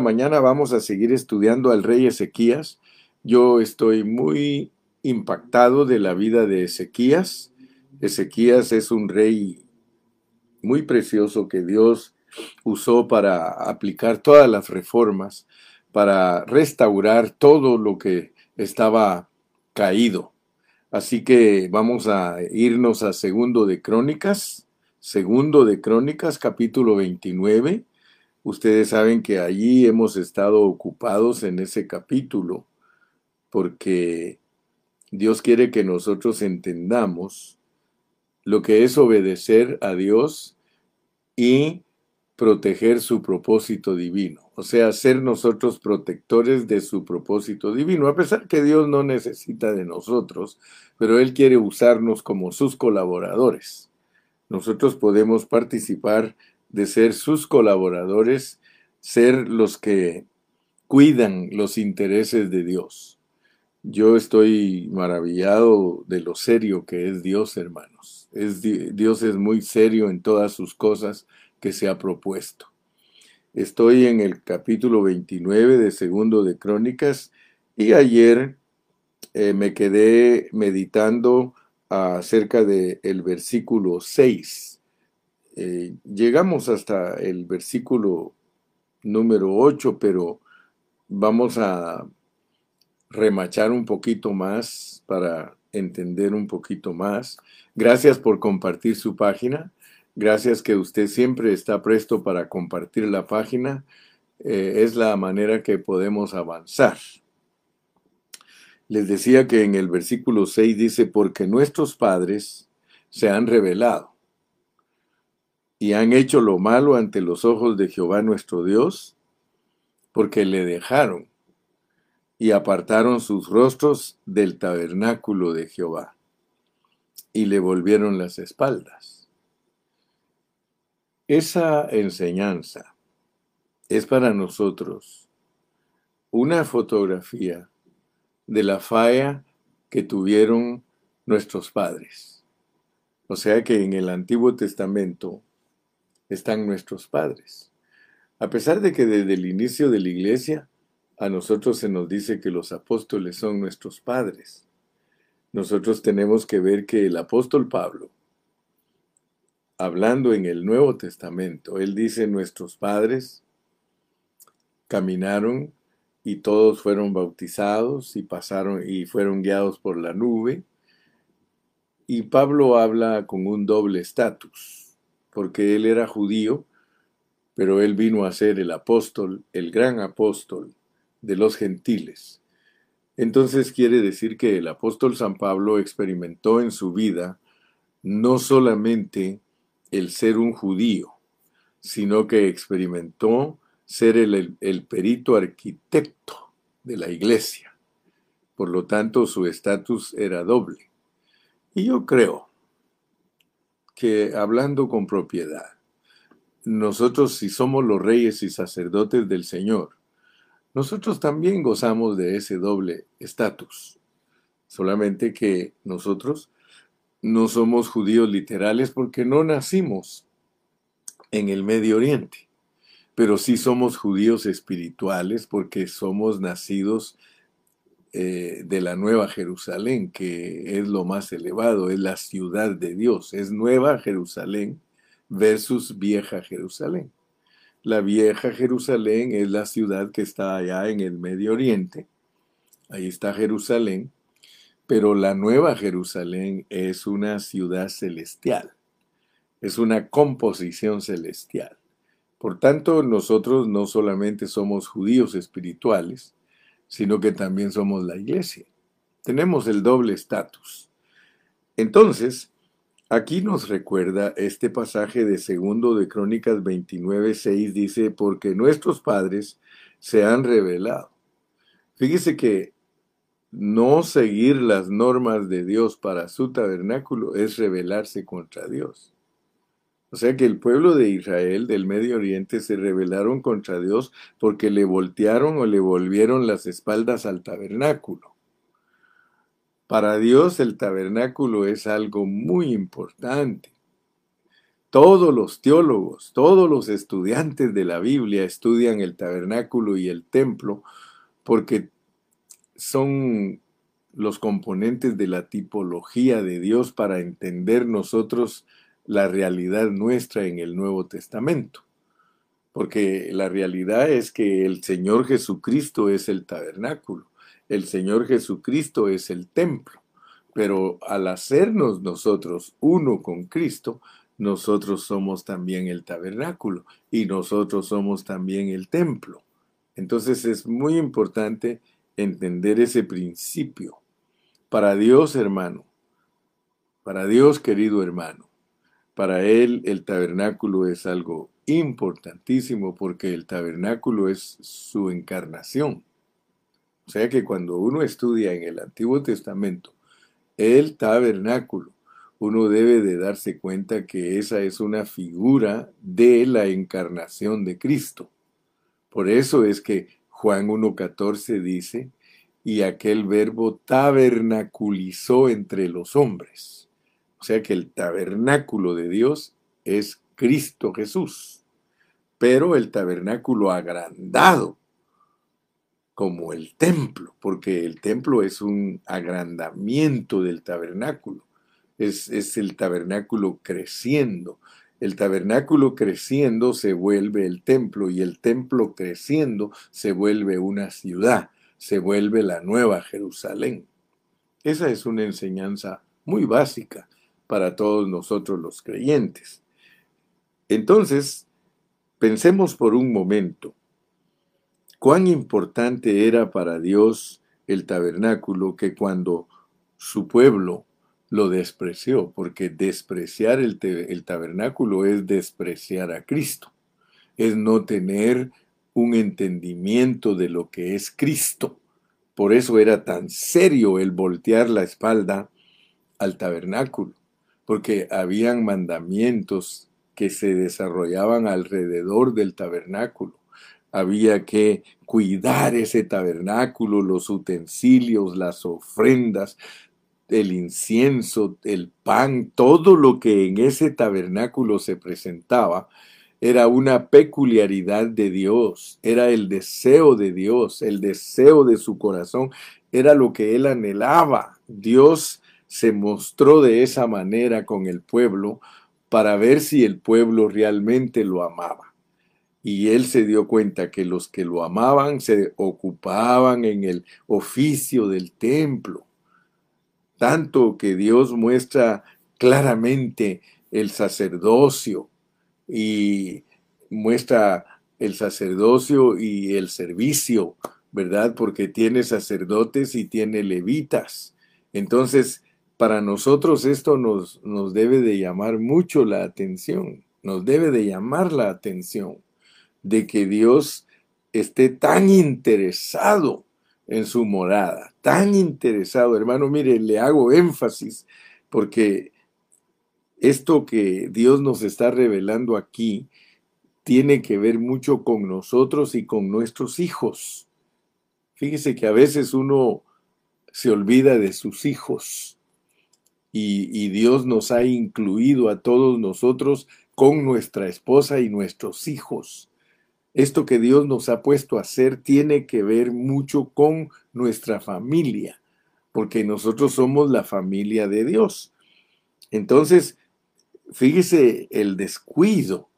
mañana vamos a seguir estudiando al rey Ezequías. Yo estoy muy impactado de la vida de Ezequías. Ezequías es un rey muy precioso que Dios usó para aplicar todas las reformas, para restaurar todo lo que estaba caído. Así que vamos a irnos a segundo de Crónicas, segundo de Crónicas, capítulo 29 Ustedes saben que allí hemos estado ocupados en ese capítulo porque Dios quiere que nosotros entendamos lo que es obedecer a Dios y proteger su propósito divino. O sea, ser nosotros protectores de su propósito divino, a pesar que Dios no necesita de nosotros, pero Él quiere usarnos como sus colaboradores. Nosotros podemos participar de ser sus colaboradores, ser los que cuidan los intereses de Dios. Yo estoy maravillado de lo serio que es Dios, hermanos. Dios es muy serio en todas sus cosas que se ha propuesto. Estoy en el capítulo 29 de Segundo de Crónicas y ayer eh, me quedé meditando acerca del el versículo 6 eh, llegamos hasta el versículo número 8, pero vamos a remachar un poquito más para entender un poquito más. Gracias por compartir su página. Gracias que usted siempre está presto para compartir la página. Eh, es la manera que podemos avanzar. Les decía que en el versículo 6 dice, porque nuestros padres se han revelado y han hecho lo malo ante los ojos de Jehová nuestro Dios, porque le dejaron y apartaron sus rostros del tabernáculo de Jehová y le volvieron las espaldas. Esa enseñanza es para nosotros una fotografía de la falla que tuvieron nuestros padres. O sea que en el Antiguo Testamento están nuestros padres. A pesar de que desde el inicio de la iglesia a nosotros se nos dice que los apóstoles son nuestros padres, nosotros tenemos que ver que el apóstol Pablo, hablando en el Nuevo Testamento, él dice nuestros padres caminaron y todos fueron bautizados y pasaron y fueron guiados por la nube. Y Pablo habla con un doble estatus porque él era judío, pero él vino a ser el apóstol, el gran apóstol de los gentiles. Entonces quiere decir que el apóstol San Pablo experimentó en su vida no solamente el ser un judío, sino que experimentó ser el, el perito arquitecto de la iglesia. Por lo tanto, su estatus era doble. Y yo creo que hablando con propiedad, nosotros si somos los reyes y sacerdotes del Señor, nosotros también gozamos de ese doble estatus. Solamente que nosotros no somos judíos literales porque no nacimos en el Medio Oriente, pero sí somos judíos espirituales porque somos nacidos eh, de la Nueva Jerusalén, que es lo más elevado, es la ciudad de Dios, es Nueva Jerusalén versus Vieja Jerusalén. La Vieja Jerusalén es la ciudad que está allá en el Medio Oriente, ahí está Jerusalén, pero la Nueva Jerusalén es una ciudad celestial, es una composición celestial. Por tanto, nosotros no solamente somos judíos espirituales, sino que también somos la iglesia. Tenemos el doble estatus. Entonces, aquí nos recuerda este pasaje de segundo de Crónicas 29, 6, dice, porque nuestros padres se han revelado. Fíjese que no seguir las normas de Dios para su tabernáculo es rebelarse contra Dios. O sea que el pueblo de Israel del Medio Oriente se rebelaron contra Dios porque le voltearon o le volvieron las espaldas al tabernáculo. Para Dios el tabernáculo es algo muy importante. todos los teólogos, todos los estudiantes de la Biblia estudian el tabernáculo y el templo porque son los componentes de la tipología de Dios para entender nosotros la realidad nuestra en el Nuevo Testamento. Porque la realidad es que el Señor Jesucristo es el tabernáculo, el Señor Jesucristo es el templo, pero al hacernos nosotros uno con Cristo, nosotros somos también el tabernáculo y nosotros somos también el templo. Entonces es muy importante entender ese principio. Para Dios, hermano, para Dios, querido hermano, para Él el tabernáculo es algo importantísimo porque el tabernáculo es su encarnación. O sea que cuando uno estudia en el Antiguo Testamento el tabernáculo, uno debe de darse cuenta que esa es una figura de la encarnación de Cristo. Por eso es que Juan 1.14 dice, y aquel verbo tabernaculizó entre los hombres. O sea que el tabernáculo de Dios es Cristo Jesús, pero el tabernáculo agrandado como el templo, porque el templo es un agrandamiento del tabernáculo es, el tabernáculo creciendo. El tabernáculo creciendo se vuelve el templo y el templo creciendo se vuelve una ciudad, se vuelve la nueva Jerusalén. Esa es una enseñanza muy básica para todos nosotros los creyentes. Entonces, pensemos por un momento, cuán importante era para Dios el tabernáculo que cuando su pueblo lo despreció, porque despreciar el, tabernáculo es despreciar a Cristo, es no tener un entendimiento de lo que es Cristo. Por eso era tan serio el voltear la espalda al tabernáculo, porque habían mandamientos que se desarrollaban alrededor del tabernáculo. Había que cuidar ese tabernáculo, los utensilios, las ofrendas, el incienso, el pan, todo lo que en ese tabernáculo se presentaba, era una peculiaridad de Dios, era el deseo de Dios, el deseo de su corazón, era lo que él anhelaba. Dios se mostró de esa manera con el pueblo para ver si el pueblo realmente lo amaba. Y él se dio cuenta que los que lo amaban se ocupaban en el oficio del templo tanto que Dios muestra claramente el sacerdocio y muestra el sacerdocio y el servicio, ¿verdad? Porque tiene sacerdotes y tiene levitas. Entonces, para nosotros esto nos, nos debe de llamar mucho la atención, nos debe de llamar la atención de que Dios esté tan interesado en su morada. Tan interesado, hermano, mire, le hago énfasis porque esto que Dios nos está revelando aquí tiene que ver mucho con nosotros y con nuestros hijos. Fíjese que a veces uno se olvida de sus hijos y, Dios nos ha incluido a todos nosotros con nuestra esposa y nuestros hijos. Esto que Dios nos ha puesto a hacer tiene que ver mucho con nuestra familia, porque nosotros somos la familia de Dios. Entonces, fíjese el descuido,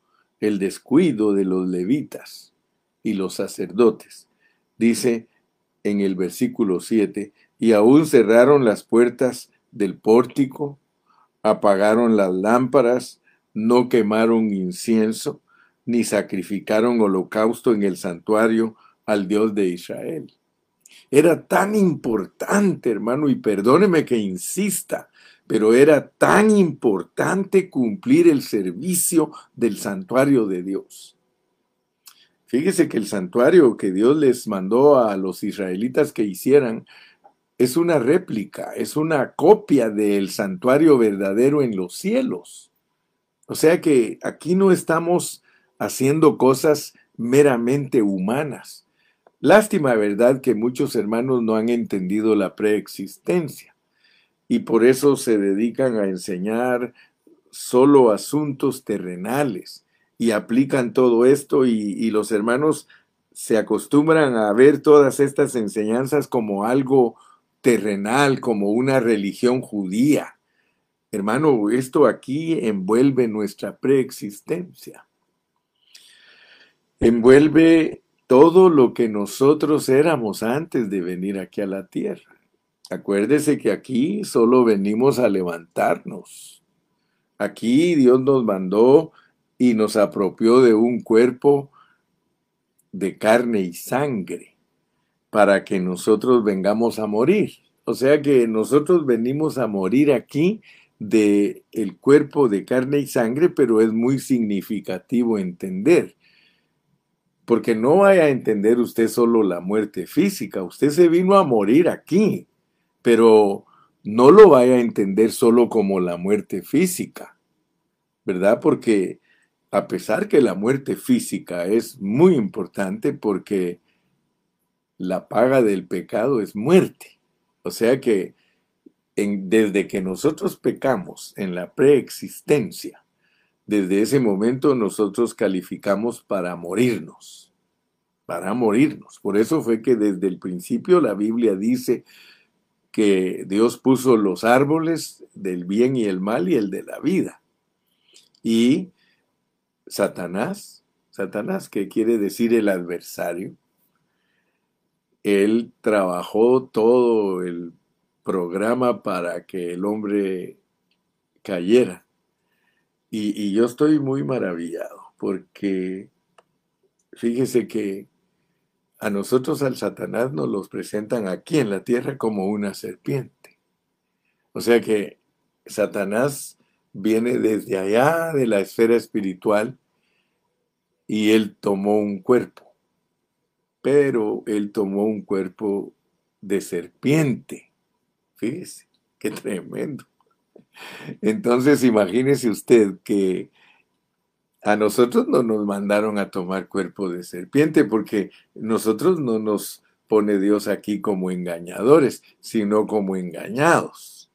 el descuido de los levitas y los sacerdotes. Dice en el versículo 7, y aún cerraron las puertas del pórtico, apagaron las lámparas, no quemaron incienso, ni sacrificaron holocausto en el santuario al Dios de Israel. Era tan importante, hermano, y perdóneme que insista, pero era tan importante cumplir el servicio del santuario de Dios. Fíjese que el santuario que Dios les mandó a los israelitas que hicieran es una réplica, es una copia del santuario verdadero en los cielos. O sea que aquí no estamos haciendo cosas meramente humanas. Lástima, ¿verdad?, que muchos hermanos no han entendido la preexistencia y por eso se dedican a enseñar solo asuntos terrenales y aplican todo esto y, los hermanos se acostumbran a ver todas estas enseñanzas como algo terrenal, como una religión judía. Hermano, esto aquí envuelve nuestra preexistencia. Envuelve todo lo que nosotros éramos antes de venir aquí a la tierra. Acuérdese que aquí solo venimos a levantarnos. Aquí Dios nos mandó y nos apropió de un cuerpo de carne y sangre para que nosotros vengamos a morir. O sea que nosotros venimos a morir aquí de el cuerpo de carne y sangre, pero es muy significativo entender. Porque no vaya a entender usted solo la muerte física, usted se vino a morir aquí, pero no lo vaya a entender solo como la muerte física, ¿verdad? Porque a pesar que la muerte física es muy importante porque la paga del pecado es muerte. O sea que desde que nosotros pecamos en la preexistencia, desde ese momento nosotros calificamos para morirnos, para morirnos. Por eso fue que desde el principio la Biblia dice que Dios puso los árboles del bien y el mal y el de la vida. Y Satanás, Satanás, que quiere decir el adversario, él trabajó todo el programa para que el hombre cayera. Y, yo estoy muy maravillado porque fíjese que a nosotros al Satanás nos los presentan aquí en la tierra como una serpiente. O sea que Satanás viene desde allá de la esfera espiritual y él tomó un cuerpo, pero él tomó un cuerpo de serpiente. Fíjese, qué tremendo. Entonces imagínese usted que a nosotros no nos mandaron a tomar cuerpo de serpiente porque nosotros no nos pone Dios aquí como engañadores, sino como engañados.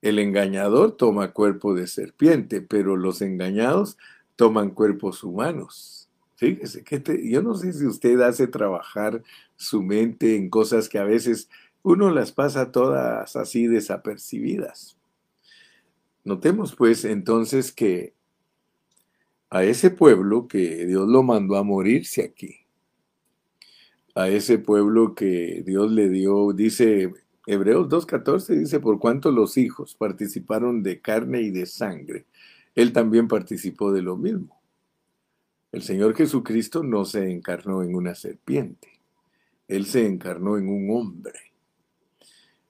El engañador toma cuerpo de serpiente, pero los engañados toman cuerpos humanos. Fíjese, que yo no sé si usted hace trabajar su mente en cosas que a veces uno las pasa todas así desapercibidas. Notemos pues entonces que a ese pueblo que Dios lo mandó a morirse aquí, a ese pueblo que Dios le dio, dice Hebreos 2.14 dice, por cuanto los hijos participaron de carne y de sangre, él también participó de lo mismo. El Señor Jesucristo no se encarnó en una serpiente, Él se encarnó en un hombre.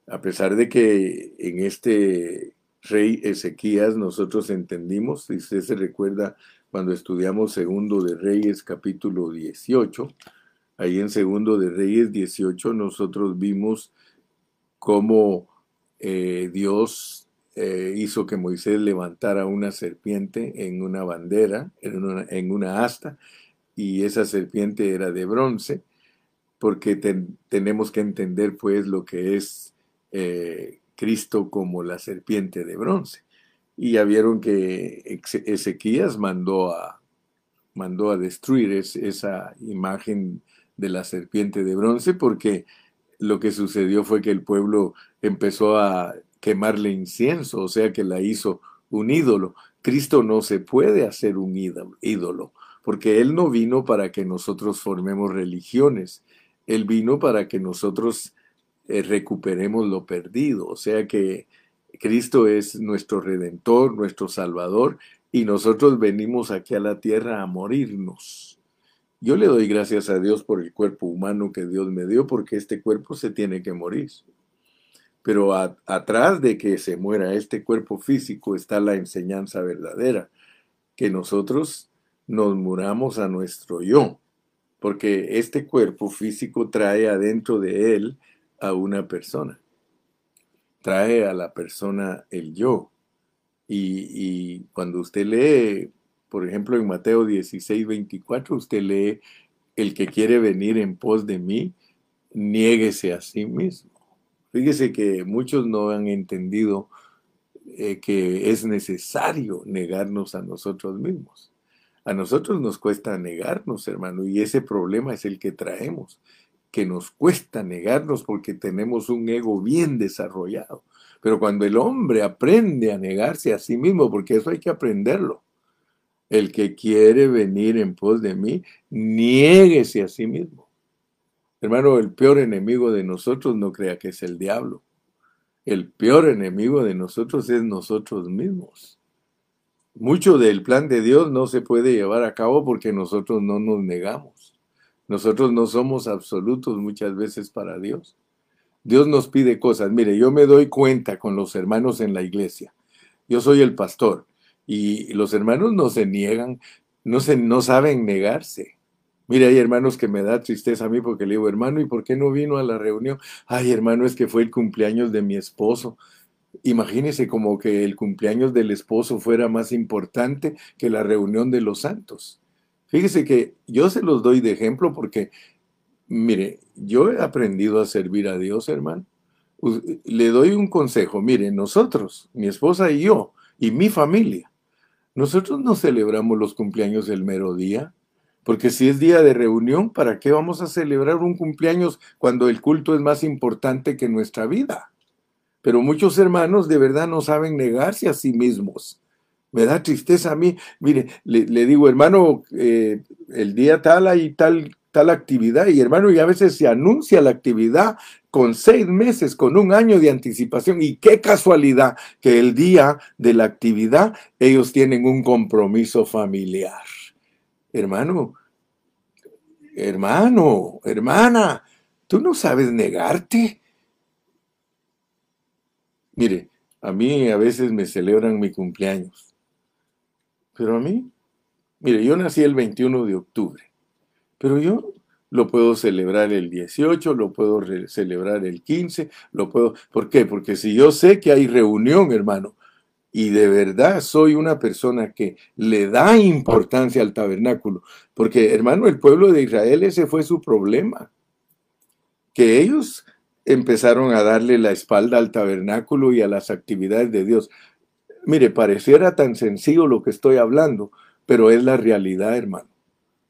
A pesar de que en este rey Ezequías nosotros entendimos, si usted se recuerda cuando estudiamos Segundo de Reyes capítulo 18, ahí en Segundo de Reyes 18 nosotros vimos cómo eh, Dios eh, hizo que Moisés levantara una serpiente en una bandera, en una, asta, y esa serpiente era de bronce, porque tenemos que entender pues lo que es eh, Cristo como la serpiente de bronce. Y ya vieron que Ezequías mandó a, mandó a destruir esa imagen de la serpiente de bronce porque lo que sucedió fue que el pueblo empezó a quemarle incienso, o sea que la hizo un ídolo. Cristo no se puede hacer un ídolo, porque Él no vino para que nosotros formemos religiones, Él vino para que nosotros eh, recuperemos lo perdido, o sea que Cristo es nuestro redentor, nuestro salvador, y nosotros venimos aquí a la tierra a morirnos. Yo le doy gracias a Dios por el cuerpo humano que Dios me dio, porque este cuerpo se tiene que morir. Pero atrás de que se muera este cuerpo físico está la enseñanza verdadera, que nosotros nos muramos a nuestro yo, porque este cuerpo físico trae adentro de él a una persona, trae a la persona el yo. Y, y cuando usted lee por ejemplo, en Mateo 16, 24, usted lee, el que quiere venir en pos de mí, niéguese a sí mismo. Fíjese que muchos no han entendido eh, que es necesario negarnos a nosotros mismos. A nosotros nos cuesta negarnos, hermano, y ese problema es el que traemos, que nos cuesta negarnos porque tenemos un ego bien desarrollado. Pero cuando el hombre aprende a negarse a sí mismo, porque eso hay que aprenderlo, el que quiere venir en pos de mí, niéguese a sí mismo. Hermano, el peor enemigo de nosotros no crea que es el diablo. El peor enemigo de nosotros es nosotros mismos. Mucho del plan de Dios no se puede llevar a cabo porque nosotros no nos negamos. Nosotros no somos absolutos muchas veces para Dios. Dios nos pide cosas. Mire, yo me doy cuenta con los hermanos en la iglesia. Yo soy el pastor y los hermanos no se niegan, no, se, no saben negarse. Mire, hay hermanos que me da tristeza a mí porque le digo, hermano, ¿y por qué no vino a la reunión? Ay, hermano, es que fue el cumpleaños de mi esposo. Imagínese como que el cumpleaños del esposo fuera más importante que la reunión de los santos. Fíjese que yo se los doy de ejemplo porque, mire, yo he aprendido a servir a Dios, hermano. Le doy un consejo, mire, nosotros, mi esposa y yo, y mi familia, nosotros no celebramos los cumpleaños del mero día. Porque si es día de reunión, ¿para qué vamos a celebrar un cumpleaños cuando el culto es más importante que nuestra vida? Pero muchos hermanos de verdad no saben negarse a sí mismos. Me da tristeza a mí. Mire, le, digo, hermano, eh, el día tal hay tal, tal actividad y hermano, y a veces se anuncia la actividad con seis meses, con un año de anticipación. Y qué casualidad que el día de la actividad ellos tienen un compromiso familiar. Hermano, hermano, hermana, tú no sabes negarte. Mire, a mí a veces me celebran mi cumpleaños, pero a mí, mire, yo nací el 21 de octubre, pero yo lo puedo celebrar el 18, lo puedo celebrar el 15, lo puedo... ¿Por qué? Porque si yo sé que hay reunión, hermano, y de verdad soy una persona que le da importancia al tabernáculo, porque hermano, el pueblo de Israel ese fue su problema, que ellos empezaron a darle la espalda al tabernáculo y a las actividades de Dios. Mire, pareciera tan sencillo lo que estoy hablando, pero es la realidad, hermano.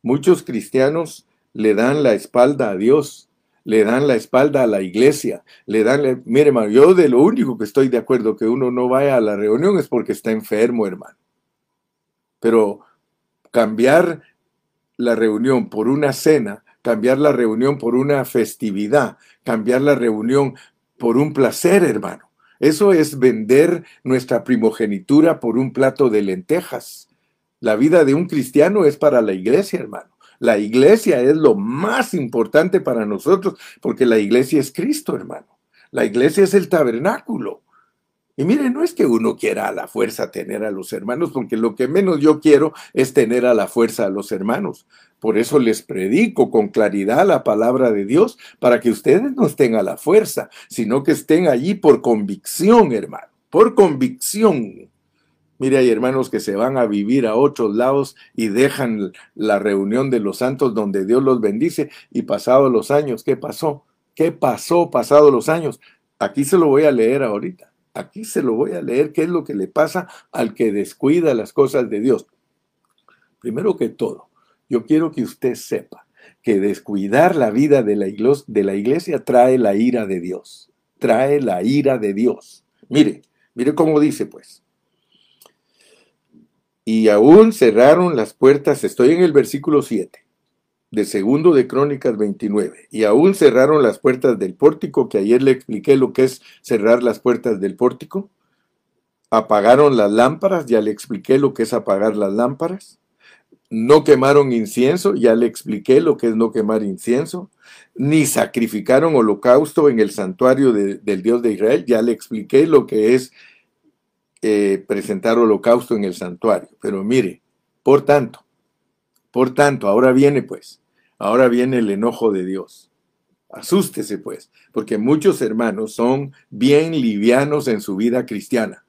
Muchos cristianos le dan la espalda a Dios le dan la espalda a la iglesia, le dan, mire hermano, yo de lo único que estoy de acuerdo que uno no vaya a la reunión es porque está enfermo, hermano. Pero cambiar la reunión por una cena, cambiar la reunión por una festividad, cambiar la reunión por un placer, hermano. Eso es vender nuestra primogenitura por un plato de lentejas. La vida de un cristiano es para la iglesia, hermano. La iglesia es lo más importante para nosotros porque la iglesia es Cristo, hermano. La iglesia es el tabernáculo. Y mire, no es que uno quiera a la fuerza tener a los hermanos, porque lo que menos yo quiero es tener a la fuerza a los hermanos. Por eso les predico con claridad la palabra de Dios, para que ustedes no estén a la fuerza, sino que estén allí por convicción, hermano, por convicción. Mire, hay hermanos que se van a vivir a otros lados y dejan la reunión de los santos donde Dios los bendice y pasados los años, ¿qué pasó? ¿Qué pasó pasados los años? Aquí se lo voy a leer ahorita. Aquí se lo voy a leer qué es lo que le pasa al que descuida las cosas de Dios. Primero que todo, yo quiero que usted sepa que descuidar la vida de la, iglesia, de la iglesia trae la ira de Dios. Trae la ira de Dios. Mire, mire cómo dice pues y aún cerraron las puertas, estoy en el versículo 7 de segundo de Crónicas 29, y aún cerraron las puertas del pórtico, que ayer le expliqué lo que es cerrar las puertas del pórtico. Apagaron las lámparas, ya le expliqué lo que es apagar las lámparas. No quemaron incienso, ya le expliqué lo que es no quemar incienso. Ni sacrificaron holocausto en el santuario del Dios de Israel, ya le expliqué lo que es eh, presentar holocausto en el santuario. Pero mire, por tanto, por tanto, ahora viene pues, ahora viene el enojo de Dios. Asústese pues, porque muchos hermanos son bien livianos en su vida cristiana.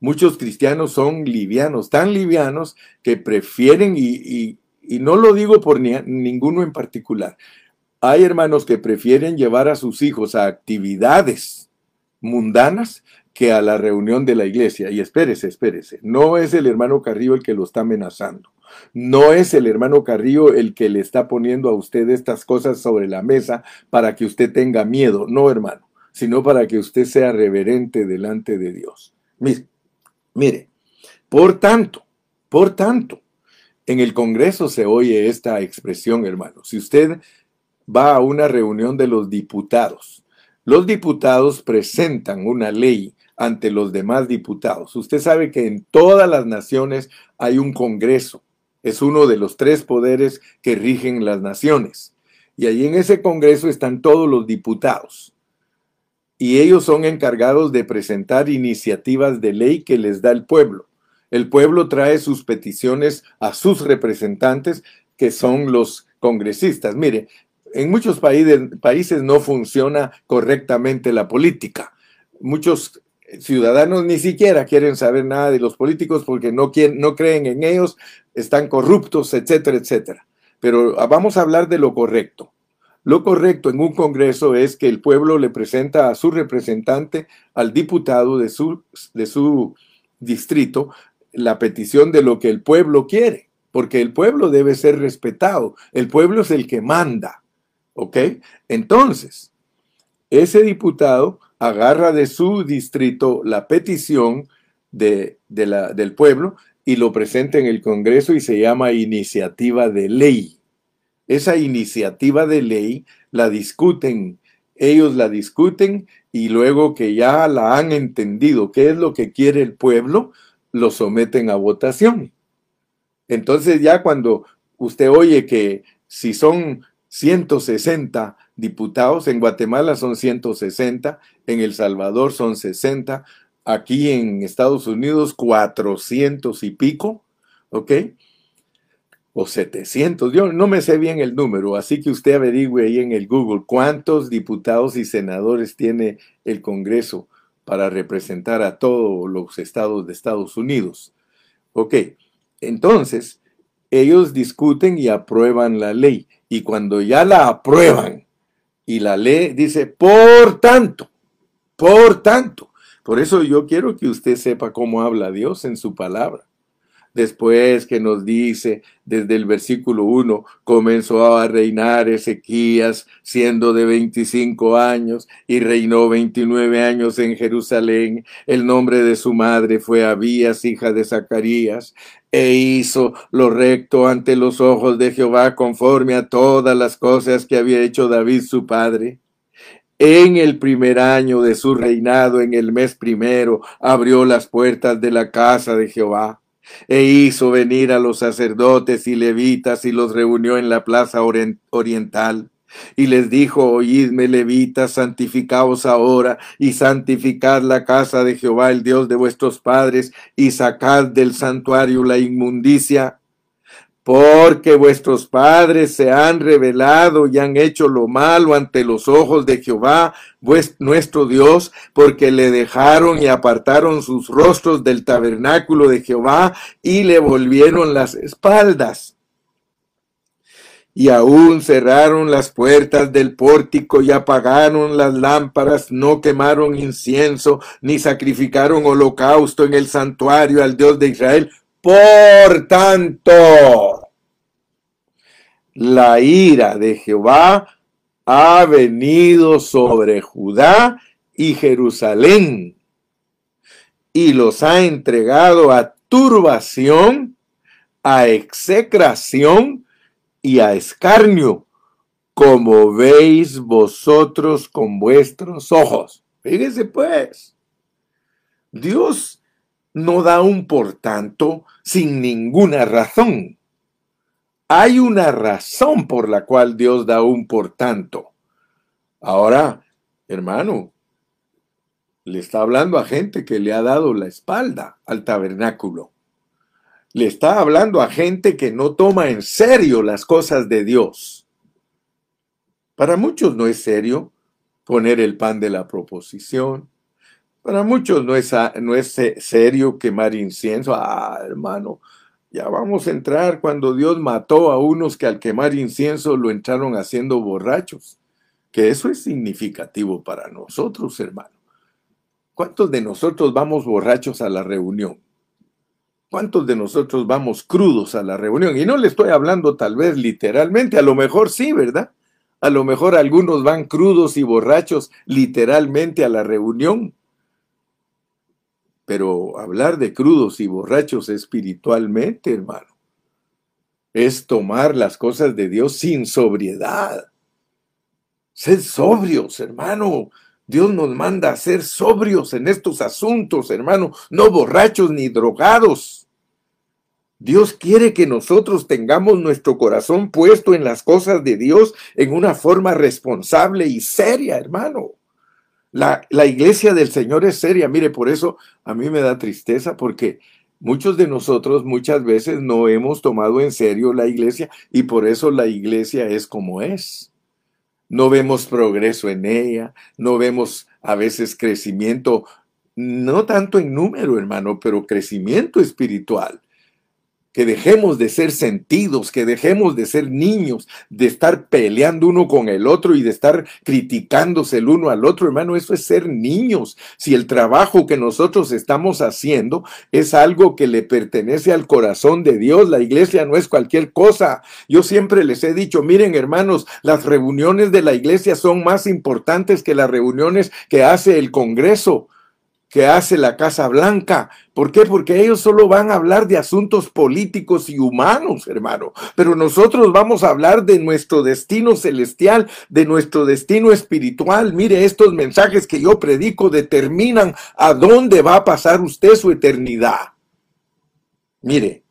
Muchos cristianos son livianos, tan livianos que prefieren, y, no lo digo por ninguno en particular, hay hermanos que prefieren llevar a sus hijos a actividades mundanas que a la reunión de la iglesia. Y espérese, espérese, no es el hermano Carrillo el que lo está amenazando. No es el hermano Carrillo el que le está poniendo a usted estas cosas sobre la mesa para que usted tenga miedo. No, hermano, sino para que usted sea reverente delante de Dios. Mire, mire, por tanto, por tanto, en el Congreso se oye esta expresión, hermano. Si usted va a una reunión de los diputados, los diputados presentan una ley ante los demás diputados. Usted sabe que en todas las naciones hay un Congreso. Es uno de los tres poderes que rigen las naciones. Y allí en ese Congreso están todos los diputados. Y ellos son encargados de presentar iniciativas de ley que les da el pueblo. El pueblo trae sus peticiones a sus representantes, que son los congresistas. Mire, en muchos países, países no funciona correctamente la política. Muchos ciudadanos ni siquiera quieren saber nada de los políticos porque no, quieren, no creen en ellos, están corruptos, etcétera, etcétera. Pero ah, vamos a hablar de lo correcto. Lo correcto en un Congreso es que el pueblo le presenta a su representante, al diputado de su, de su distrito, la petición de lo que el pueblo quiere, porque el pueblo debe ser respetado, el pueblo es el que manda, ¿ok? Entonces, ese diputado agarra de su distrito la petición de, del pueblo y lo presenta en el Congreso y se llama iniciativa de ley. Esa iniciativa de ley la discuten, ellos la discuten y luego que ya la han entendido qué es lo que quiere el pueblo, lo someten a votación. Entonces ya cuando usted oye que si son 160 diputados, en Guatemala son 160, en El Salvador son 60, aquí en Estados Unidos 400 y pico, ¿ok? O 700, yo no me sé bien el número, así que usted averigüe ahí en el Google cuántos diputados y senadores tiene el Congreso para representar a todos los estados de Estados Unidos. Ok, entonces ellos discuten y aprueban la ley. Y cuando ya la aprueban y la ley dice, por tanto, por tanto. Por eso yo quiero que usted sepa cómo habla Dios en su palabra. Después que nos dice desde el versículo 1, comenzó a reinar Ezequías siendo de 25 años y reinó 29 años en Jerusalén. El nombre de su madre fue Abías, hija de Zacarías, e hizo lo recto ante los ojos de Jehová conforme a todas las cosas que había hecho David su padre. En el primer año de su reinado, en el mes primero, abrió las puertas de la casa de Jehová e hizo venir a los sacerdotes y levitas y los reunió en la plaza oriental. Y les dijo, oídme levitas, santificaos ahora y santificad la casa de Jehová, el Dios de vuestros padres, y sacad del santuario la inmundicia porque vuestros padres se han revelado y han hecho lo malo ante los ojos de Jehová, nuestro Dios, porque le dejaron y apartaron sus rostros del tabernáculo de Jehová y le volvieron las espaldas. Y aún cerraron las puertas del pórtico y apagaron las lámparas, no quemaron incienso, ni sacrificaron holocausto en el santuario al Dios de Israel, por tanto, la ira de Jehová ha venido sobre Judá y Jerusalén y los ha entregado a turbación, a execración y a escarnio, como veis vosotros con vuestros ojos. Fíjese pues, Dios no da un por tanto sin ninguna razón. Hay una razón por la cual Dios da un por tanto. Ahora, hermano, le está hablando a gente que le ha dado la espalda al tabernáculo. Le está hablando a gente que no toma en serio las cosas de Dios. Para muchos no es serio poner el pan de la proposición, para muchos no es, no es serio quemar incienso. Ah, hermano, ya vamos a entrar cuando Dios mató a unos que al quemar incienso lo entraron haciendo borrachos. Que eso es significativo para nosotros, hermano. ¿Cuántos de nosotros vamos borrachos a la reunión? ¿Cuántos de nosotros vamos crudos a la reunión? Y no le estoy hablando tal vez literalmente, a lo mejor sí, ¿verdad? A lo mejor algunos van crudos y borrachos literalmente a la reunión. Pero hablar de crudos y borrachos espiritualmente, hermano, es tomar las cosas de Dios sin sobriedad. Sed sobrios, hermano. Dios nos manda a ser sobrios en estos asuntos, hermano, no borrachos ni drogados. Dios quiere que nosotros tengamos nuestro corazón puesto en las cosas de Dios en una forma responsable y seria, hermano. La, la, iglesia del Señor es seria. Mire, por eso a mí me da tristeza porque muchos de nosotros muchas veces no hemos tomado en serio la iglesia y por eso la iglesia es como es no vemos progreso en ella, no vemos a veces crecimiento, no tanto en número, hermano, pero crecimiento espiritual que dejemos de ser sentidos, que dejemos de ser niños, de estar peleando uno con el otro y de estar criticándose el uno al otro, hermano, eso es ser niños. Si el trabajo que nosotros estamos haciendo es algo que le pertenece al corazón de Dios, la iglesia no es cualquier cosa. Yo siempre les he dicho, miren hermanos, las reuniones de la iglesia son más importantes que las reuniones que hace el Congreso que hace la Casa Blanca. ¿Por qué? Porque ellos solo van a hablar de asuntos políticos y humanos, hermano. Pero nosotros vamos a hablar de nuestro destino celestial, de nuestro destino espiritual. Mire, estos mensajes que yo predico determinan a dónde va a pasar usted su eternidad. Mire,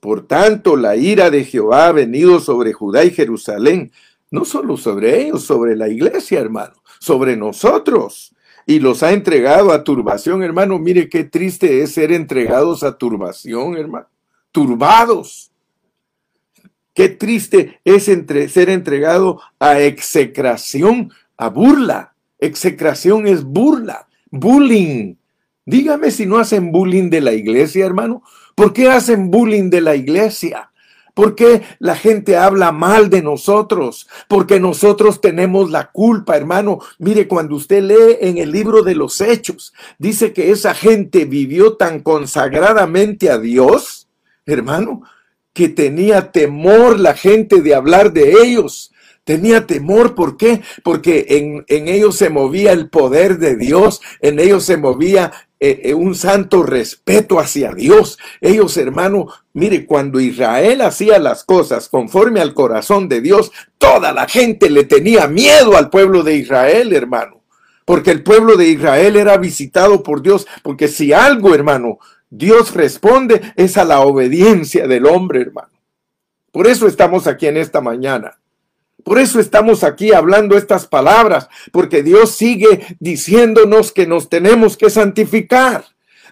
por tanto, la ira de Jehová ha venido sobre Judá y Jerusalén, no solo sobre ellos, sobre la iglesia, hermano, sobre nosotros y los ha entregado a turbación, hermano. Mire qué triste es ser entregados a turbación, hermano. Turbados. Qué triste es ser entregado a execración, a burla. Execración es burla, bullying. Dígame si no hacen bullying de la iglesia, hermano. ¿Por qué hacen bullying de la iglesia? ¿Por qué la gente habla mal de nosotros? Porque nosotros tenemos la culpa, hermano. Mire, cuando usted lee en el libro de los Hechos, dice que esa gente vivió tan consagradamente a Dios, hermano, que tenía temor la gente de hablar de ellos. Tenía temor, ¿por qué? Porque en, en ellos se movía el poder de Dios, en ellos se movía eh, eh, un santo respeto hacia Dios. Ellos, hermano, mire, cuando Israel hacía las cosas conforme al corazón de Dios, toda la gente le tenía miedo al pueblo de Israel, hermano. Porque el pueblo de Israel era visitado por Dios. Porque si algo, hermano, Dios responde, es a la obediencia del hombre, hermano. Por eso estamos aquí en esta mañana. Por eso estamos aquí hablando estas palabras, porque Dios sigue diciéndonos que nos tenemos que santificar.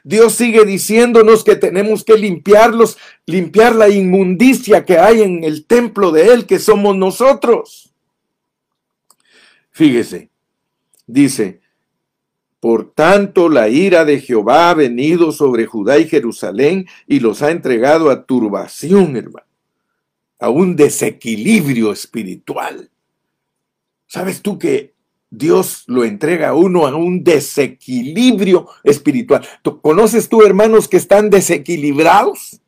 Dios sigue diciéndonos que tenemos que limpiarlos, limpiar la inmundicia que hay en el templo de Él, que somos nosotros. Fíjese, dice, por tanto la ira de Jehová ha venido sobre Judá y Jerusalén y los ha entregado a turbación, hermano a un desequilibrio espiritual. ¿Sabes tú que Dios lo entrega a uno a un desequilibrio espiritual? ¿Conoces tú hermanos que están desequilibrados?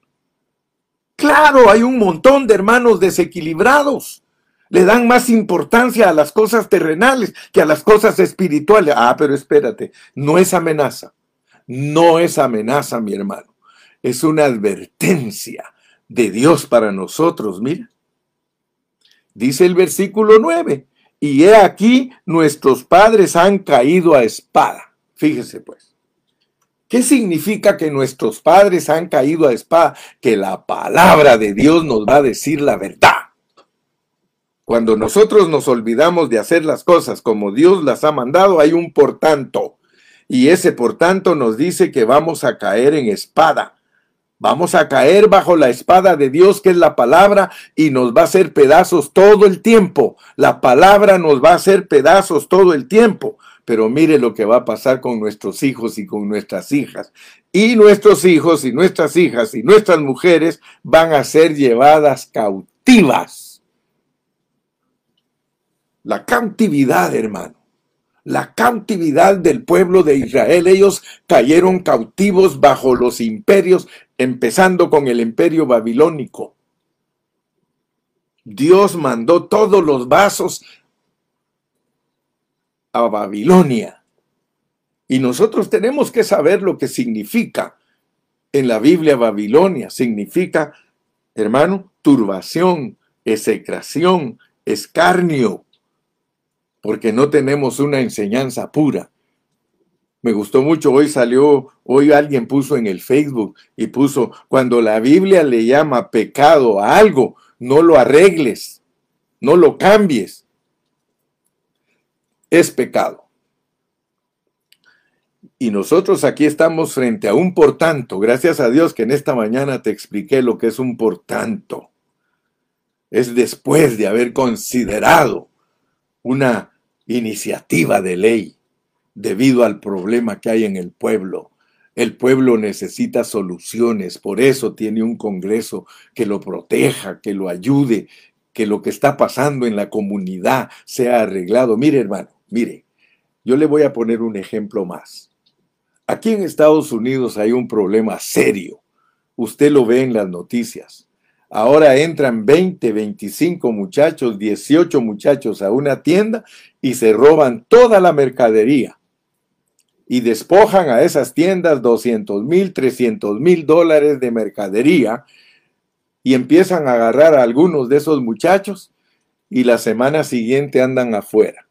Claro, hay un montón de hermanos desequilibrados. Le dan más importancia a las cosas terrenales que a las cosas espirituales. Ah, pero espérate, no es amenaza. No es amenaza, mi hermano. Es una advertencia de Dios para nosotros, mira. Dice el versículo 9, y he aquí nuestros padres han caído a espada. Fíjese pues. ¿Qué significa que nuestros padres han caído a espada? Que la palabra de Dios nos va a decir la verdad. Cuando nosotros nos olvidamos de hacer las cosas como Dios las ha mandado, hay un por tanto. Y ese por tanto nos dice que vamos a caer en espada. Vamos a caer bajo la espada de Dios, que es la palabra, y nos va a hacer pedazos todo el tiempo. La palabra nos va a hacer pedazos todo el tiempo. Pero mire lo que va a pasar con nuestros hijos y con nuestras hijas. Y nuestros hijos y nuestras hijas y nuestras mujeres van a ser llevadas cautivas. La cautividad, hermano. la cautividad del pueblo de Israel. Ellos cayeron cautivos bajo los imperios, empezando con el imperio babilónico. Dios mandó todos los vasos a Babilonia. Y nosotros tenemos que saber lo que significa en la Biblia Babilonia. Significa, hermano, turbación, execración, escarnio, porque no tenemos una enseñanza pura. Me gustó mucho, hoy salió, hoy alguien puso en el Facebook y puso, cuando la Biblia le llama pecado a algo, no lo arregles, no lo cambies. Es pecado. Y nosotros aquí estamos frente a un por tanto. Gracias a Dios que en esta mañana te expliqué lo que es un por tanto. Es después de haber considerado una iniciativa de ley debido al problema que hay en el pueblo. El pueblo necesita soluciones, por eso tiene un Congreso que lo proteja, que lo ayude, que lo que está pasando en la comunidad sea arreglado. Mire, hermano, mire, yo le voy a poner un ejemplo más. Aquí en Estados Unidos hay un problema serio. Usted lo ve en las noticias. Ahora entran 20, 25 muchachos, 18 muchachos a una tienda y se roban toda la mercadería. Y despojan a esas tiendas 200 mil, 300 mil dólares de mercadería y empiezan a agarrar a algunos de esos muchachos y la semana siguiente andan afuera.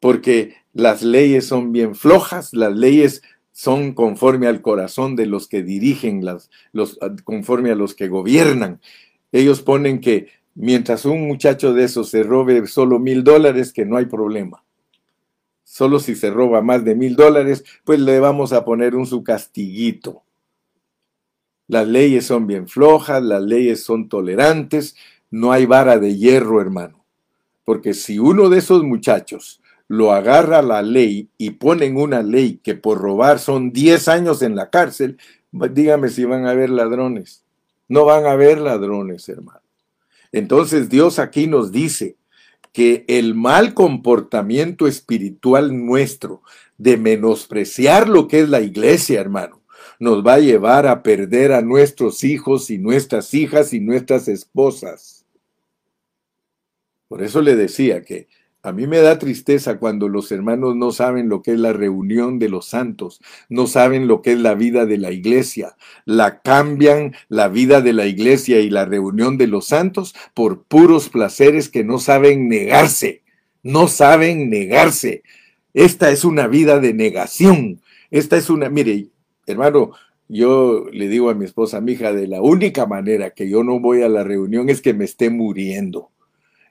Porque las leyes son bien flojas, las leyes son conforme al corazón de los que dirigen, las, los, conforme a los que gobiernan. Ellos ponen que mientras un muchacho de esos se robe solo mil dólares, que no hay problema. Solo si se roba más de mil dólares, pues le vamos a poner un su castiguito. Las leyes son bien flojas, las leyes son tolerantes, no hay vara de hierro, hermano. Porque si uno de esos muchachos lo agarra la ley y ponen una ley que por robar son 10 años en la cárcel, dígame si van a haber ladrones. No van a haber ladrones, hermano. Entonces Dios aquí nos dice que el mal comportamiento espiritual nuestro de menospreciar lo que es la iglesia, hermano, nos va a llevar a perder a nuestros hijos y nuestras hijas y nuestras esposas. Por eso le decía que a mí me da tristeza cuando los hermanos no saben lo que es la reunión de los santos, no saben lo que es la vida de la iglesia, la cambian la vida de la iglesia y la reunión de los santos por puros placeres que no saben negarse, no saben negarse. Esta es una vida de negación. Esta es una, mire, hermano, yo le digo a mi esposa, mi hija, de la única manera que yo no voy a la reunión es que me esté muriendo.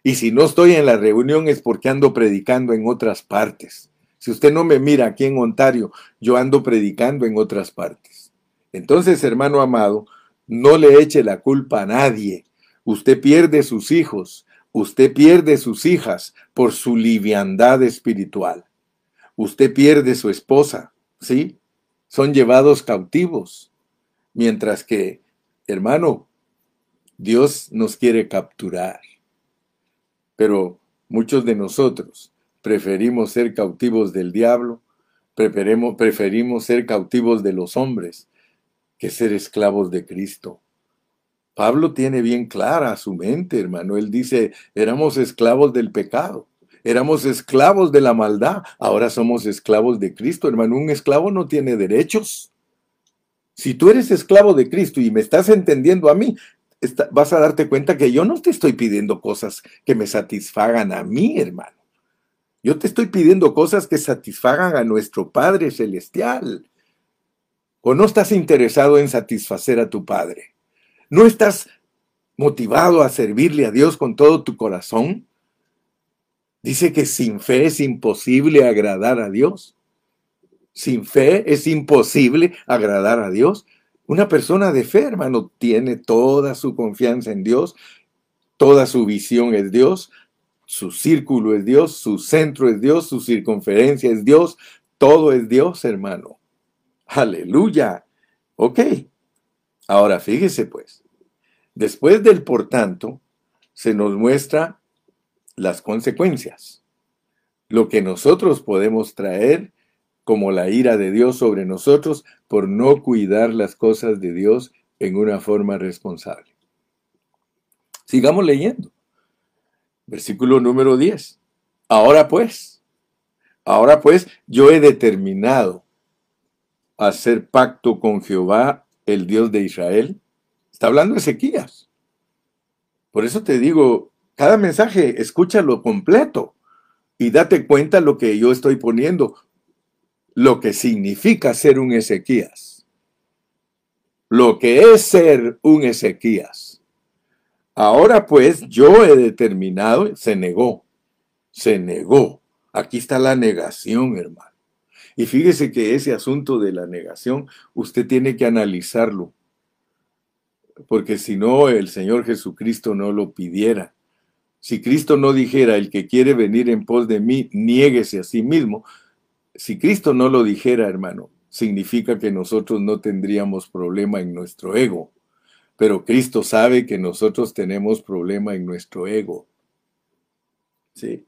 Y si no estoy en la reunión es porque ando predicando en otras partes. Si usted no me mira aquí en Ontario, yo ando predicando en otras partes. Entonces, hermano amado, no le eche la culpa a nadie. Usted pierde sus hijos, usted pierde sus hijas por su liviandad espiritual. Usted pierde su esposa, ¿sí? Son llevados cautivos. Mientras que, hermano, Dios nos quiere capturar. Pero muchos de nosotros preferimos ser cautivos del diablo, preferimos, preferimos ser cautivos de los hombres que ser esclavos de Cristo. Pablo tiene bien clara su mente, hermano. Él dice, éramos esclavos del pecado, éramos esclavos de la maldad, ahora somos esclavos de Cristo, hermano. Un esclavo no tiene derechos. Si tú eres esclavo de Cristo y me estás entendiendo a mí, vas a darte cuenta que yo no te estoy pidiendo cosas que me satisfagan a mí, hermano. Yo te estoy pidiendo cosas que satisfagan a nuestro Padre Celestial. ¿O no estás interesado en satisfacer a tu Padre? ¿No estás motivado a servirle a Dios con todo tu corazón? Dice que sin fe es imposible agradar a Dios. Sin fe es imposible agradar a Dios. Una persona de fe, hermano, tiene toda su confianza en Dios, toda su visión es Dios, su círculo es Dios, su centro es Dios, su circunferencia es Dios, todo es Dios, hermano. Aleluya. Ok. Ahora fíjese pues, después del por tanto, se nos muestra las consecuencias. lo que nosotros podemos traer como la ira de Dios sobre nosotros por no cuidar las cosas de Dios en una forma responsable. Sigamos leyendo. Versículo número 10. Ahora pues, ahora pues, yo he determinado hacer pacto con Jehová, el Dios de Israel. Está hablando Ezequías. Por eso te digo, cada mensaje, escúchalo completo y date cuenta lo que yo estoy poniendo, lo que significa ser un Ezequías, lo que es ser un Ezequías. Ahora pues yo he determinado, se negó, se negó. Aquí está la negación, hermano. Y fíjese que ese asunto de la negación, usted tiene que analizarlo, porque si no, el Señor Jesucristo no lo pidiera. Si Cristo no dijera, el que quiere venir en pos de mí, niéguese a sí mismo, si Cristo no lo dijera, hermano, significa que nosotros no tendríamos problema en nuestro ego. Pero Cristo sabe que nosotros tenemos problema en nuestro ego. ¿Sí?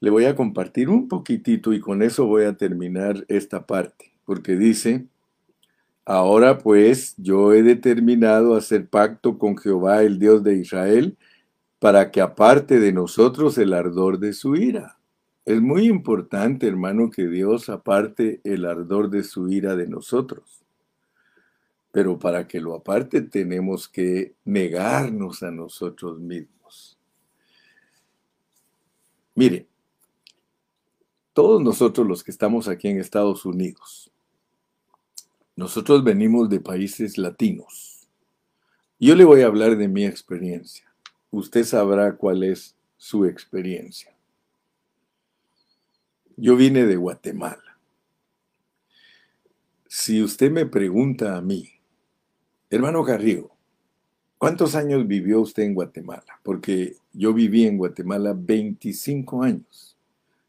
Le voy a compartir un poquitito y con eso voy a terminar esta parte, porque dice, Ahora pues yo he determinado hacer pacto con Jehová, el Dios de Israel, para que aparte de nosotros el ardor de su ira. Es muy importante, hermano, que Dios aparte el ardor de su ira de nosotros. Pero para que lo aparte tenemos que negarnos a nosotros mismos. Mire, todos nosotros los que estamos aquí en Estados Unidos, nosotros venimos de países latinos. Yo le voy a hablar de mi experiencia. Usted sabrá cuál es su experiencia. Yo vine de Guatemala. Si usted me pregunta a mí, hermano Garrigo, ¿cuántos años vivió usted en Guatemala? Porque yo viví en Guatemala 25 años,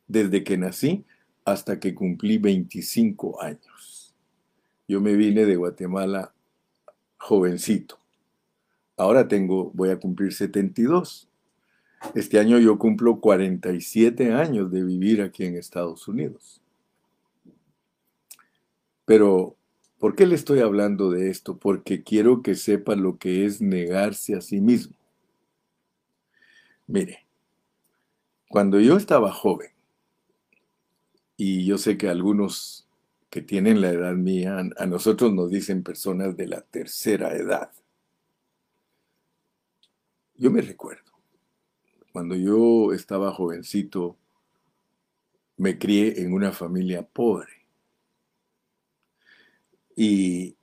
desde que nací hasta que cumplí 25 años. Yo me vine de Guatemala jovencito. Ahora tengo, voy a cumplir 72. Este año yo cumplo 47 años de vivir aquí en Estados Unidos. Pero, ¿por qué le estoy hablando de esto? Porque quiero que sepa lo que es negarse a sí mismo. Mire, cuando yo estaba joven, y yo sé que algunos que tienen la edad mía, a nosotros nos dicen personas de la tercera edad. Yo me recuerdo, cuando yo estaba jovencito, me crié en una familia pobre. Y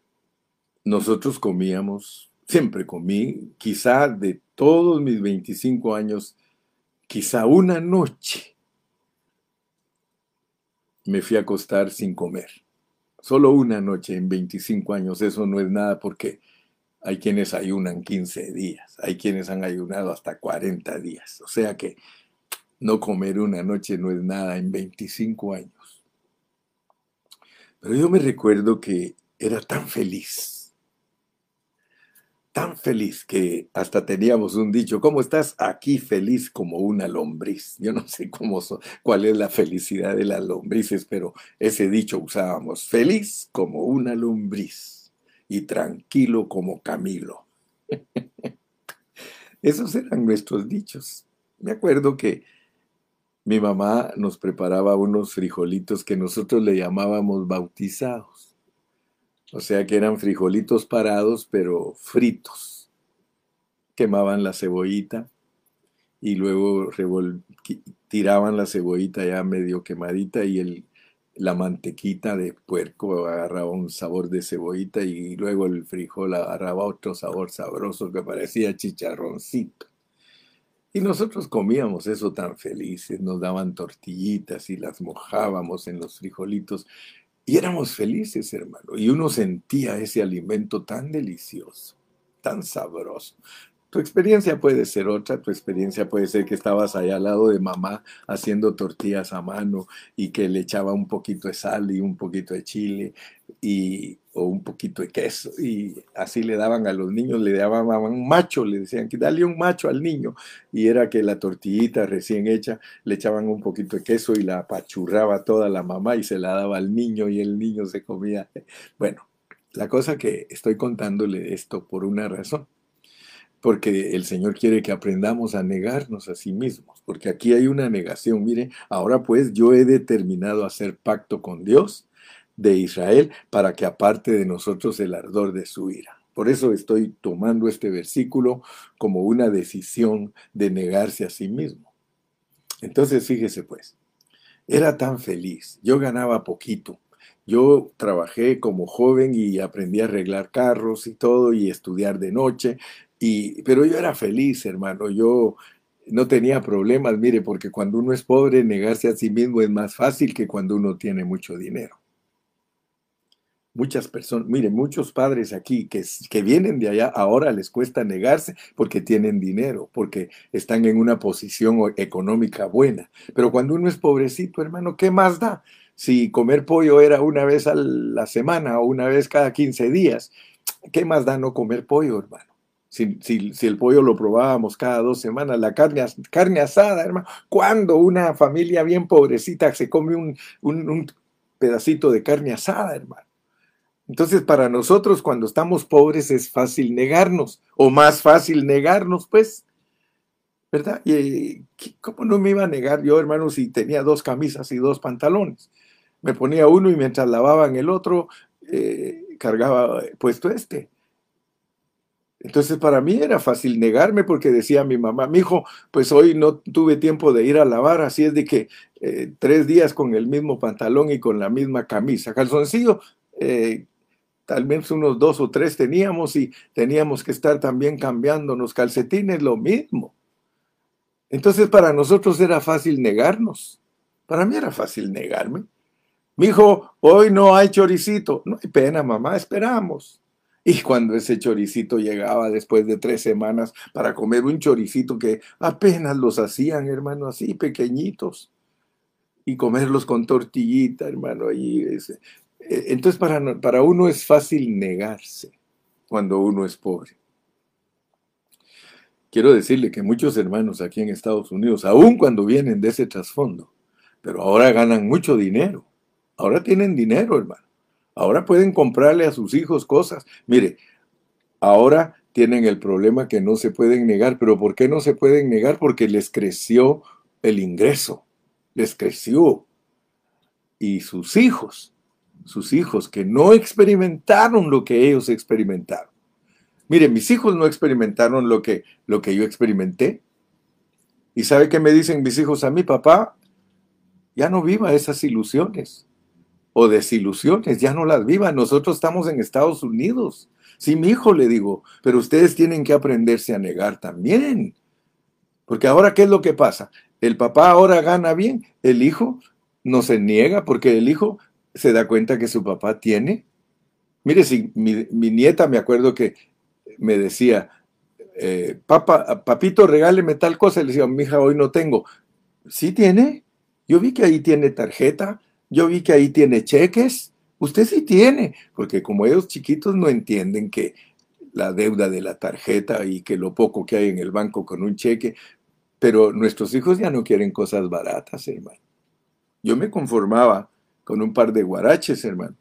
nosotros comíamos, siempre comí, quizá de todos mis 25 años, quizá una noche me fui a acostar sin comer. Solo una noche en 25 años, eso no es nada porque hay quienes ayunan 15 días, hay quienes han ayunado hasta 40 días. O sea que no comer una noche no es nada en 25 años. Pero yo me recuerdo que era tan feliz tan feliz que hasta teníamos un dicho, ¿cómo estás? Aquí feliz como una lombriz. Yo no sé cómo cuál es la felicidad de las lombrices, pero ese dicho usábamos, feliz como una lombriz y tranquilo como Camilo. Esos eran nuestros dichos. Me acuerdo que mi mamá nos preparaba unos frijolitos que nosotros le llamábamos bautizados o sea que eran frijolitos parados, pero fritos. Quemaban la cebollita y luego tiraban la cebollita ya medio quemadita y el, la mantequita de puerco agarraba un sabor de cebollita y luego el frijol agarraba otro sabor sabroso que parecía chicharroncito. Y nosotros comíamos eso tan felices, nos daban tortillitas y las mojábamos en los frijolitos y éramos felices, hermano. Y uno sentía ese alimento tan delicioso, tan sabroso, Tu experiencia puede ser otra, tu experiencia puede ser que estabas allá al lado de mamá haciendo tortillas a mano y que le echaba un poquito de sal y un poquito de chile y, o un poquito de queso y así le daban a los niños, le daban un macho, le decían que dale un macho al niño y era que la tortillita recién hecha le echaban un poquito de queso y la apachurraba toda la mamá y se la daba al niño y el niño se comía. Bueno, la cosa que estoy contándole esto por una razón porque el Señor quiere que aprendamos a negarnos a sí mismos, porque aquí hay una negación. Mire, ahora pues yo he determinado hacer pacto con Dios de Israel para que aparte de nosotros el ardor de su ira. Por eso estoy tomando este versículo como una decisión de negarse a sí mismo. Entonces, fíjese pues, era tan feliz, yo ganaba poquito, yo trabajé como joven y aprendí a arreglar carros y todo y estudiar de noche pero yo era feliz, hermano, yo no tenía problemas, mire, porque cuando uno es pobre, negarse a sí mismo es más fácil que cuando uno tiene mucho dinero. Muchas personas, mire, muchos padres aquí que, que vienen de allá ahora les cuesta negarse porque tienen dinero, porque están en una posición económica buena. Pero cuando uno es pobrecito, hermano, ¿qué más da? Si comer pollo era una vez a la semana o una vez cada 15 días, ¿qué más da no comer pollo, hermano? Si, el pollo lo probábamos cada dos semanas, la carne, carne asada, hermano. ¿Cuándo una familia bien pobrecita se come un, un pedacito de carne asada, hermano? Entonces, para nosotros, cuando estamos pobres, es fácil negarnos, o más fácil negarnos, pues. ¿Verdad? Y ¿cómo no me iba a negar yo, hermano, si tenía dos camisas y dos pantalones? Me ponía uno y mientras lavaban el otro, eh, cargaba puesto este. Entonces para mí era fácil negarme porque decía mi mamá, mi hijo, pues hoy no tuve tiempo de ir a lavar, así es de que eh, tres días con el mismo pantalón y con la misma camisa. Calzoncillo, eh, tal vez unos dos o tres teníamos y teníamos que estar también cambiándonos calcetines, lo mismo. Entonces para nosotros era fácil negarnos. Para mí era fácil negarme. Mi hijo, hoy no hay choricito. No hay pena, mamá, esperamos. Y cuando ese choricito llegaba después de tres semanas para comer un choricito que apenas los hacían, hermano, así pequeñitos, y comerlos con tortillita, hermano. Y ese. Entonces para, para uno es fácil negarse cuando uno es pobre. Quiero decirle que muchos hermanos aquí en Estados Unidos, aun cuando vienen de ese trasfondo, pero ahora ganan mucho dinero. Ahora tienen dinero, hermano. Ahora pueden comprarle a sus hijos cosas. Mire, ahora tienen el problema que no se pueden negar. ¿Pero por qué no se pueden negar? Porque les creció el ingreso. Les creció. Y sus hijos, sus hijos que no experimentaron lo que ellos experimentaron. Mire, mis hijos no experimentaron lo que, lo que yo experimenté. ¿Y sabe qué me dicen mis hijos a mi papá? Ya no viva esas ilusiones o desilusiones, ya no las viva. Nosotros estamos en Estados Unidos. Sí, mi hijo le digo, pero ustedes tienen que aprenderse a negar también. Porque ahora, ¿qué es lo que pasa? El papá ahora gana bien, el hijo no se niega porque el hijo se da cuenta que su papá tiene. Mire, si mi, nieta me acuerdo que me decía, eh, papá, papito, regáleme tal cosa. Le decía, mi hija, hoy no tengo. ¿Sí tiene? Yo vi que ahí tiene tarjeta, yo vi que ahí tiene cheques. Usted sí tiene, porque como ellos chiquitos no entienden que la deuda de la tarjeta y que lo poco que hay en el banco con un cheque, pero nuestros hijos ya no quieren cosas baratas, hermano. Yo me conformaba con un par de guaraches, hermano.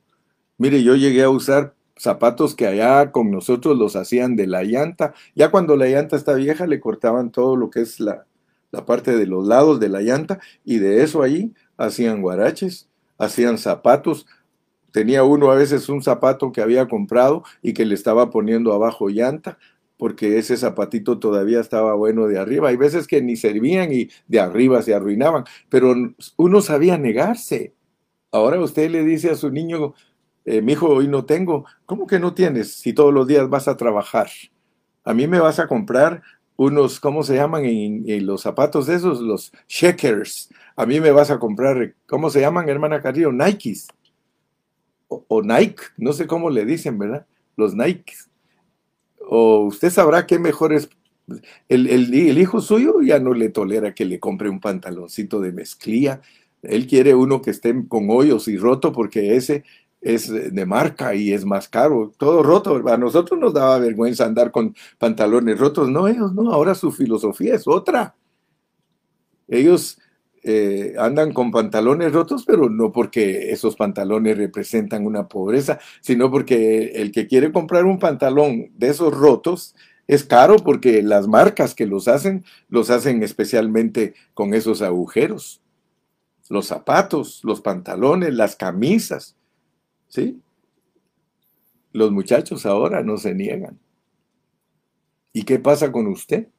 Mire, yo llegué a usar zapatos que allá con nosotros los hacían de la llanta. Ya cuando la llanta está vieja le cortaban todo lo que es la, la parte de los lados de la llanta y de eso allí hacían guaraches hacían zapatos. Tenía uno a veces un zapato que había comprado y que le estaba poniendo abajo llanta porque ese zapatito todavía estaba bueno de arriba. Hay veces que ni servían y de arriba se arruinaban, pero uno sabía negarse. Ahora usted le dice a su niño, eh, mi hijo, hoy no tengo. ¿Cómo que no tienes si todos los días vas a trabajar? A mí me vas a comprar unos, ¿cómo se llaman en, los zapatos esos? Los shakers. A mí me vas a comprar, ¿cómo se llaman, hermana Carrillo? Nikes. O, Nike, no sé cómo le dicen, ¿verdad? Los Nikes. O usted sabrá qué mejores El, el, hijo suyo ya no le tolera que le compre un pantaloncito de mezclilla. Él quiere uno que esté con hoyos y roto porque ese es de marca y es más caro. Todo roto. A nosotros nos daba vergüenza andar con pantalones rotos. No, ellos no. Ahora su filosofía es otra. Ellos eh, andan con pantalones rotos, pero no porque esos pantalones representan una pobreza, sino porque el que quiere comprar un pantalón de esos rotos es caro porque las marcas que los hacen, los hacen especialmente con esos agujeros. Los zapatos, los pantalones, las camisas, ¿sí? Los muchachos ahora no se niegan. ¿Y qué pasa con usted?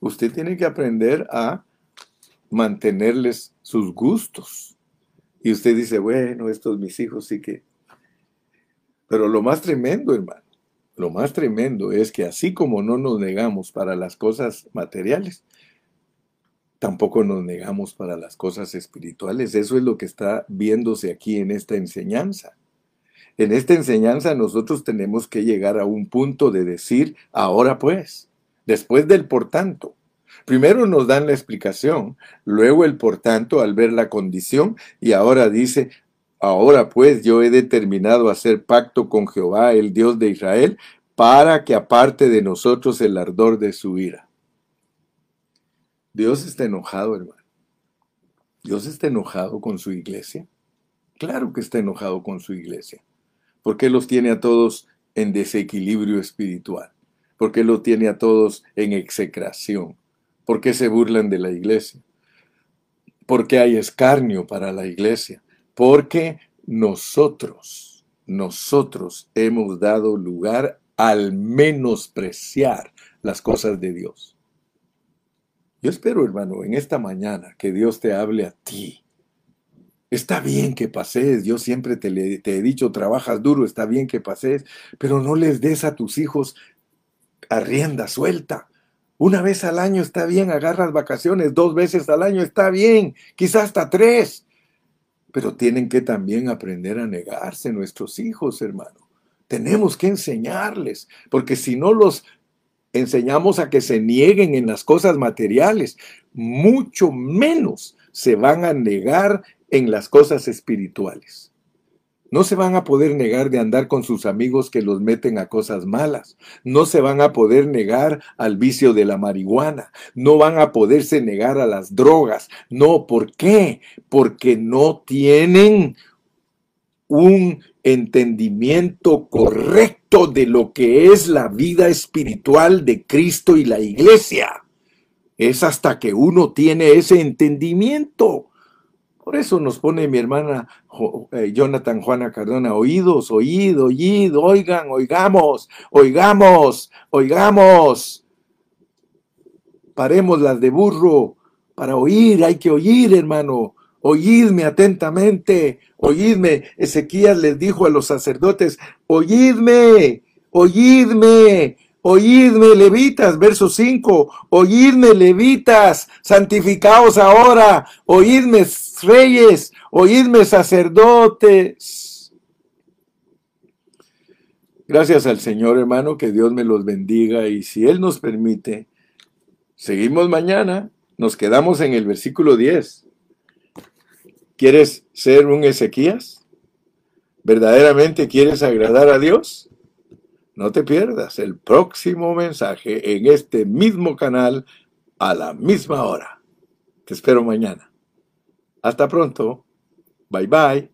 Usted tiene que aprender a mantenerles sus gustos. Y usted dice, bueno, estos mis hijos sí que... Pero lo más tremendo, hermano, lo más tremendo es que así como no nos negamos para las cosas materiales, tampoco nos negamos para las cosas espirituales. Eso es lo que está viéndose aquí en esta enseñanza. En esta enseñanza nosotros tenemos que llegar a un punto de decir, ahora pues, después del por tanto, Primero nos dan la explicación, luego el por tanto al ver la condición y ahora dice, ahora pues yo he determinado hacer pacto con Jehová, el Dios de Israel, para que aparte de nosotros el ardor de su ira. Dios está enojado, hermano. Dios está enojado con su iglesia. Claro que está enojado con su iglesia. ¿Por qué los tiene a todos en desequilibrio espiritual? ¿Por qué los tiene a todos en execración? ¿Por qué se burlan de la iglesia? Porque hay escarnio para la iglesia. Porque nosotros, nosotros hemos dado lugar al menospreciar las cosas de Dios. Yo espero, hermano, en esta mañana que Dios te hable a ti. Está bien que pases, yo siempre te, he dicho, trabajas duro, está bien que pases, pero no les des a tus hijos a rienda suelta. Una vez al año está bien, agarras vacaciones, dos veces al año está bien, quizás hasta tres. Pero tienen que también aprender a negarse nuestros hijos, hermano. Tenemos que enseñarles, porque si no los enseñamos a que se nieguen en las cosas materiales, mucho menos se van a negar en las cosas espirituales. No se van a poder negar de andar con sus amigos que los meten a cosas malas. No se van a poder negar al vicio de la marihuana. No van a poderse negar a las drogas. No, ¿por qué? Porque no tienen un entendimiento correcto de lo que es la vida espiritual de Cristo y la iglesia. Es hasta que uno tiene ese entendimiento por eso nos pone mi hermana eh, Jonathan Juana Cardona, oídos, oído, oído, oigan, oigamos, oigamos, oigamos. Paremos las de burro para oír, hay que oír, hermano. Oídme atentamente, oídme. Ezequías les dijo a los sacerdotes, oídme, oídme, Oídme, levitas, verso 5. Oídme, levitas, santificaos ahora. Oídme, reyes. Oídme, sacerdotes. Gracias al Señor, hermano, que Dios me los bendiga y si Él nos permite, seguimos mañana. Nos quedamos en el versículo 10. ¿Quieres ser un Ezequías? ¿Verdaderamente quieres agradar a Dios? No te pierdas el próximo mensaje en este mismo canal a la misma hora. Te espero mañana. Hasta pronto. Bye bye.